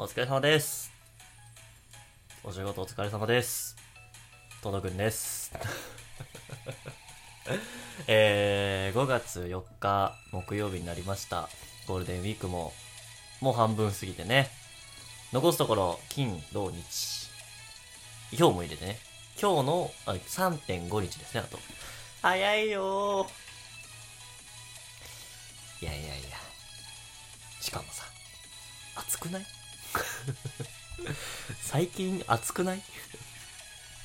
お疲れ様です。お仕事お疲れ様です。とどくんです。えー、5月4日木曜日になりました。ゴールデンウィークももう半分過ぎてね。残すところ、金、土、日。今日も入れてね。今日のあ3.5日ですね、あと。早いよー。いやいやいや。しかもさ、暑くない？最近暑くない？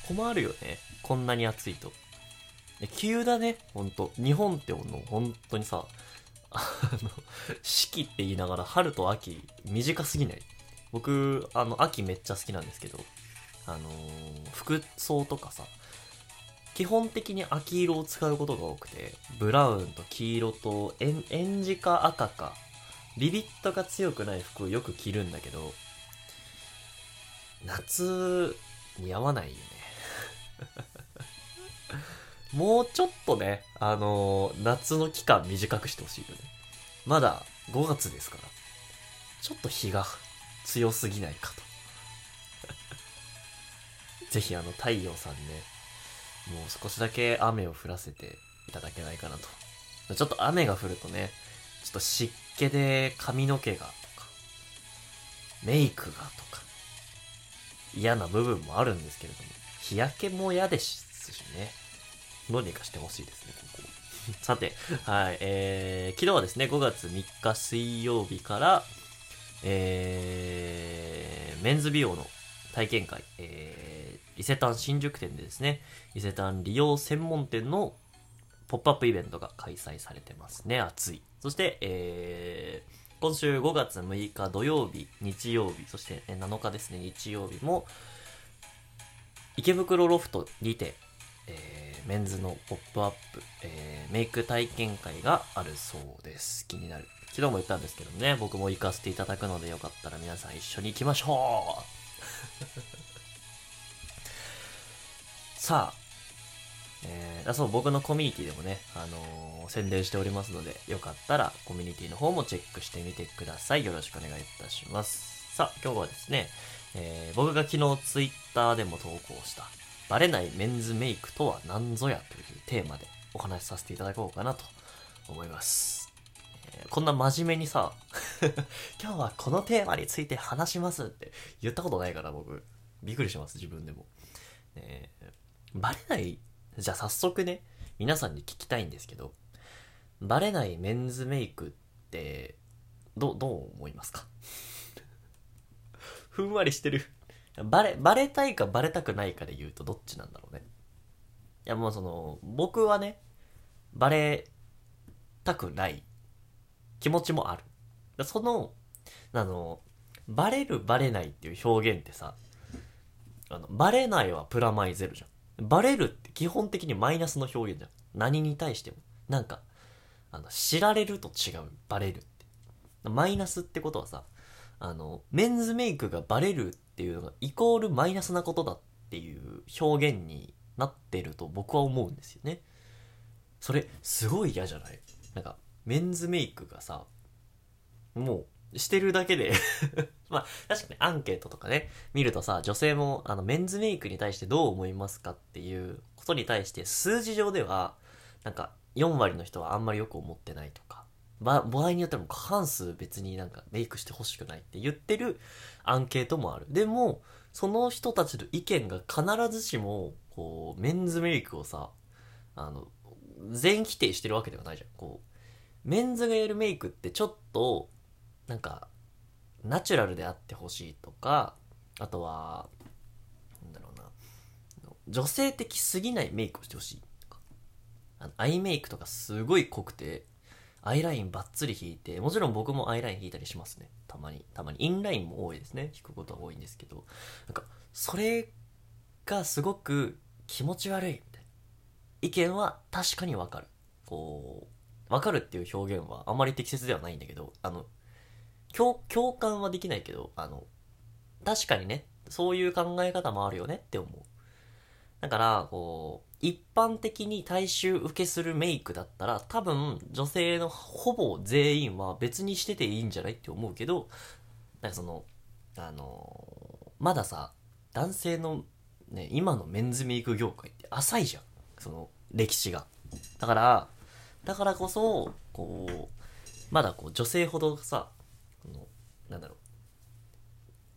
困るよね。こんなに暑いと。急だね、ほんと。日本ってもの、本当にさ、あの、四季って言いながら春と秋短すぎない？僕、あの、秋めっちゃ好きなんですけど、あのー服装とかさ、基本的に秋色を使うことが多くて、ブラウンと黄色と、えん、えんじか赤か、ビビットが強くない服をよく着るんだけど、夏、似合わないよね。もうちょっとね、あのー夏の期間短くしてほしいよね。まだ5月ですから。ちょっと日が強すぎないかと。ぜひあの太陽さんね、もう少しだけ雨を降らせていただけないかなと。ちょっと雨が降るとね、ちょっと湿気で髪の毛がとか、メイクがとか、嫌な部分もあるんですけれども、日焼けも嫌ですしね。どうにかしてほしいですね、ここ。さて、はい、えー、昨日はですね、5月3日水曜日から、えー、メンズ美容の体験会、えー、伊勢丹新宿店でですね、伊勢丹利用専門店のポップアップイベントが開催されてますね、暑い。そして、えー、今週5月6日土曜日、日曜日、そして7日ですね、日曜日も、池袋ロフトにて、えーメンズのポップアップ、えーメイク体験会があるそうです。気になる。昨日も言ったんですけどね、僕も行かせていただくのでよかったら皆さん一緒に行きましょう さあ、えー、そう、僕のコミュニティでもね、あのー宣伝しておりますので、よかったらコミュニティの方もチェックしてみてください。よろしくお願いいたします。さあ、今日はですね、えー僕が昨日ツイッターでも投稿した、バレないメンズメイクとは何ぞやというテーマでお話しさせていただこうかなと思います。えこんな真面目にさ、今日はこのテーマについて話しますって言ったことないから僕、びっくりします、自分でも。ねえバレない、じゃあ早速ね、皆さんに聞きたいんですけど、バレないメンズメイクって、どう、どう思いますか？ふんわりしてる。バレ、バレたいかバレたくないかで言うとどっちなんだろうね。いやもうその、僕はね、バレたくない気持ちもある。その、あの、バレるバレないっていう表現ってさ、あの、バレないはプラマイゼロじゃん。バレるって基本的にマイナスの表現じゃん。何に対しても。なんか、あの、知られると違う。バレるって。マイナスってことはさ、あの、メンズメイクがバレるっていうのがイコールマイナスなことだっていう表現になってると僕は思うんですよね。それ、すごい嫌じゃない？なんか、メンズメイクがさ、もう、してるだけで まあ、確かにアンケートとかね、見るとさ、女性も、あの、メンズメイクに対してどう思いますかっていうことに対して、数字上では、なんか、4割の人はあんまりよく思ってないとか、場合によっても過半数別になんかメイクしてほしくないって言ってるアンケートもある。でも、その人たちの意見が必ずしも、こう、メンズメイクをさ、あの、全否定してるわけではないじゃん。こう、メンズがやるメイクってちょっと、なんか、ナチュラルであってほしいとか、あとは、なんだろうな、女性的すぎないメイクをしてほしい、あのアイメイクとかすごい濃くて、アイラインバッツリ引いて、もちろん僕もアイライン引いたりしますね。たまに。たまに。インラインも多いですね。引くことは多いんですけど、なんか、それがすごく気持ち悪いみたいな。意見は確かにわかる。こう、わかるっていう表現はあまり適切ではないんだけど、あの、共共感はできないけど、あの、確かにね、そういう考え方もあるよねって思う。だから、こう、一般的に大衆受けするメイクだったら、多分、女性のほぼ全員は別にしてていいんじゃないって思うけど、なんかその、あのーまださ男性のね今のメンズメイク業界って浅いじゃん。その歴史が。だからだからこそこうまだこう女性ほどさのなんだろ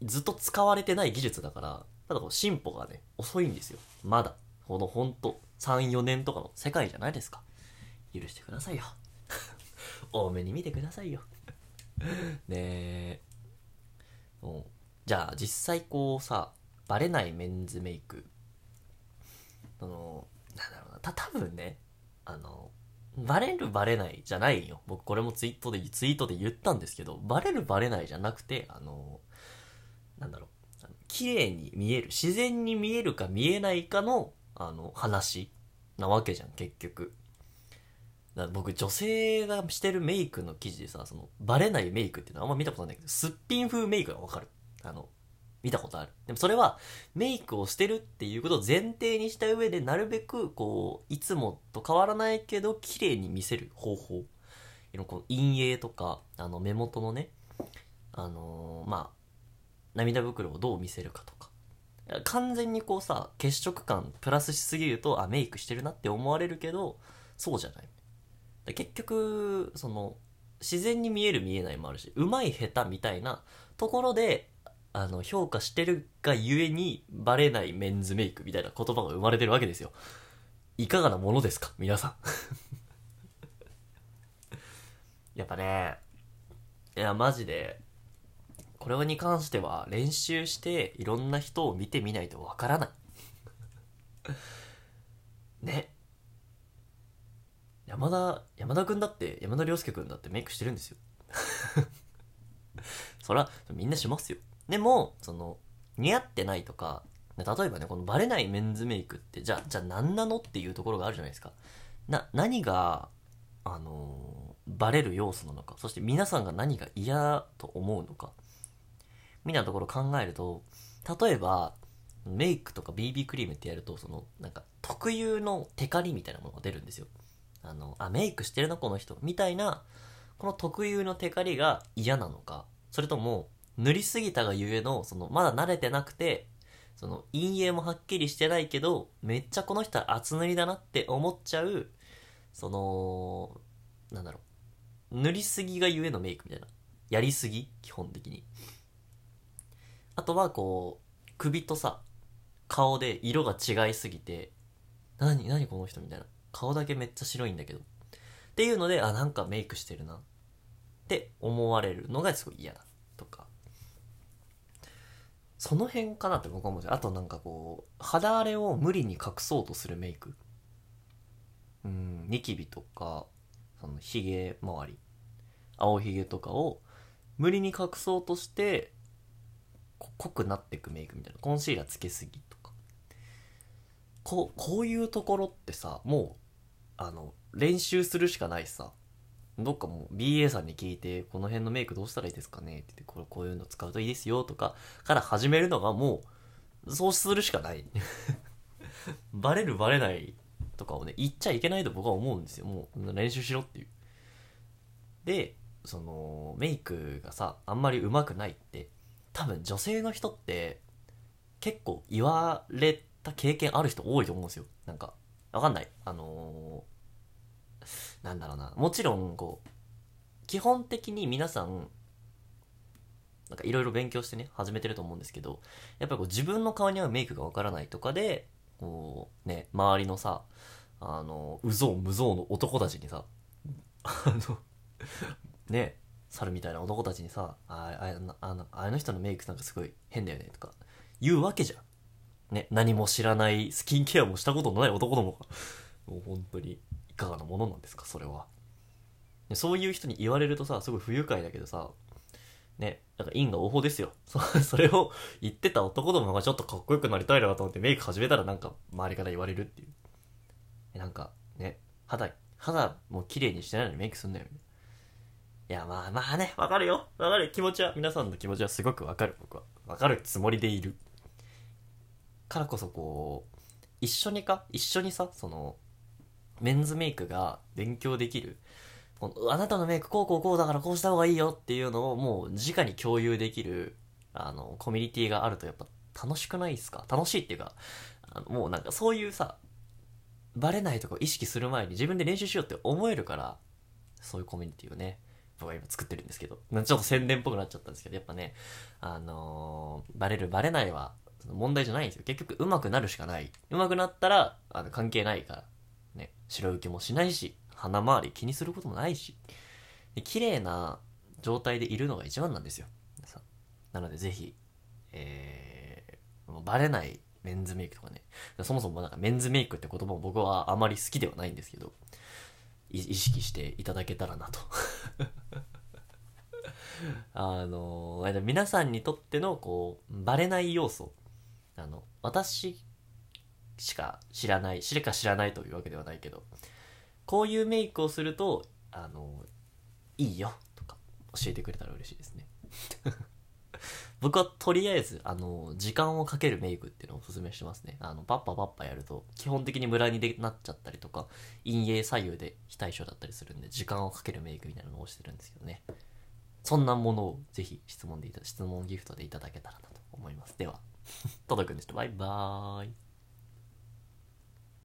う。ずっと使われてない技術だからまだこう進歩がね遅いんですよ。まだ。このほんと34年とかの世界じゃないですか。許してくださいよ。多めに見てくださいよ。ねえ。じゃあ実際こうさバレないメンズメイク。そのなんだろうな。た多分ねあのバレるバレないじゃないよ。僕これもツイートでツイートで言ったんですけどバレるバレないじゃなくてあのなんだろう。綺麗に見える自然に見えるか見えないかのあの話なわけじゃん結局。だ僕女性がしてるメイクの記事でさそのバレないメイクっていうのはあんま見たことないけどすっぴん風メイクがわかる。あの見たことある。でもそれはメイクをしてるっていうことを前提にした上でなるべくこういつもと変わらないけど綺麗に見せる方法。この陰影とかあの目元のねあのーまあ涙袋をどう見せるかとか。完全にこうさ血色感プラスしすぎるとあメイクしてるなって思われるけどそうじゃない。結局その自然に見える見えないもあるし上手い下手みたいなところであの評価してるがゆえにバレないメンズメイクみたいな言葉が生まれてるわけですよ。いかがなものですか？皆さん。やっぱねいやマジでこれに関しては練習していろんな人を見てみないとわからない。ね。山田山田君だって山田涼介君だってメイクしてるんですよ。そらみんなしますよ。でもその似合ってないとか例えばねこのバレないメンズメイクってじゃあじゃあ何なのっていうところがあるじゃないですか。な何があのーバレる要素なのかそして皆さんが何が嫌と思うのかみたいなところ考えると例えばメイクとか BB クリームってやるとそのなんか特有のテカリみたいなものが出るんですよ。あのあメイクしてるなこの人。みたいなこの特有のテカリが嫌なのか。それとも塗りすぎたがゆえのそのまだ慣れてなくてその陰影もはっきりしてないけどめっちゃこの人は厚塗りだなって思っちゃうそのなんだろう。塗りすぎがゆえのメイクみたいな。やりすぎ？基本的に。あとはこう首とさ顔で色が違いすぎて何何この人みたいな。顔だけめっちゃ白いんだけど。っていうのであなんかメイクしてるな。って思われるのがすごい嫌だ。とか。その辺かなって僕は思うあとなんかこう肌荒れを無理に隠そうとするメイク。うんニキビとかそのヒゲ周り。青ひげとかを無理に隠そうとして濃くなっていくメイクみたいな。コンシーラーつけすぎとか。こうこういうところってさもうあの練習するしかないしさ。どっかもう BA さんに聞いてこの辺のメイクどうしたらいいですかね？って言ってこれこういうの使うといいですよとかから始めるのがもうそうするしかない。バレるバレないとかをね言っちゃいけないと僕は思うんですよ。もう練習しろっていう。でそのメイクがさあんまり上手くないって多分女性の人って結構言われた経験ある人多いと思うんですよ。なんかわかんない。あのーなんだろうな。もちろんこう基本的に皆さんなんかいろいろ勉強してね始めてると思うんですけどやっぱりこう自分の顔に合うメイクがわからないとかでこうね周りのさあのうぞうむぞうの男たちにさ あのね猿みたいな男たちにさあああのあの人のメイクなんかすごい変だよねとか言うわけじゃん。ね何も知らないスキンケアもしたことのない男どもが。もう本当にいかがなものなんですかそれは。そういう人に言われるとさすごい不愉快だけどさねなんか因果応報ですよ。それを言ってた男どもがちょっとかっこよくなりたいなと思ってメイク始めたらなんか周りから言われるっていう。えなんかね肌肌も綺麗にしてないのにメイクすんだよね。いやまあまあねわかるよ。わかる気持ちは皆さんの気持ちはすごくわかる。僕は。わかるつもりでいる。からこそこう一緒にか？一緒にさそのメンズメイクが勉強できる。このあなたのメイクこうこうこうだからこうした方がいいよ。っていうのをもう直に共有できるあの、コミュニティがあるとやっぱ楽しくないですか？楽しいっていうか、あのもうなんかそういうさ、バレないとこ意識する前に自分で練習しようって思えるから、そういうコミュニティをね、僕は今作ってるんですけど、ちょっと宣伝っぽくなっちゃったんですけど、やっぱね、あのーバレるバレないは問題じゃないんですよ。結局上手くなるしかない。上手くなったら、あの、関係ないから。ね、白受けもしないし、鼻周り気にすることもないし、綺麗な状態でいるのが一番なんですよ。なのでぜひ、えー、もうバレないメンズメイクとかね、そもそもなんかメンズメイクって言葉も僕はあまり好きではないんですけど、意識していただけたらなと。あの皆さんにとってのこうバレない要素あの私しか知らないしか知らないというわけではないけどこういうメイクをするとあのいいよとか教えてくれたら嬉しいですね僕はとりあえずあの時間をかけるメイクっていうのをおすすめしてますね。あのパッパパッパやると基本的にムラになっちゃったりとか陰影左右で非対称だったりするんで時間をかけるメイクみたいなのをしてるんですけどね。そんなものをぜひ質問でいた質問ギフトでいただけたらなと思います。では 届くんでした。バイバーイ。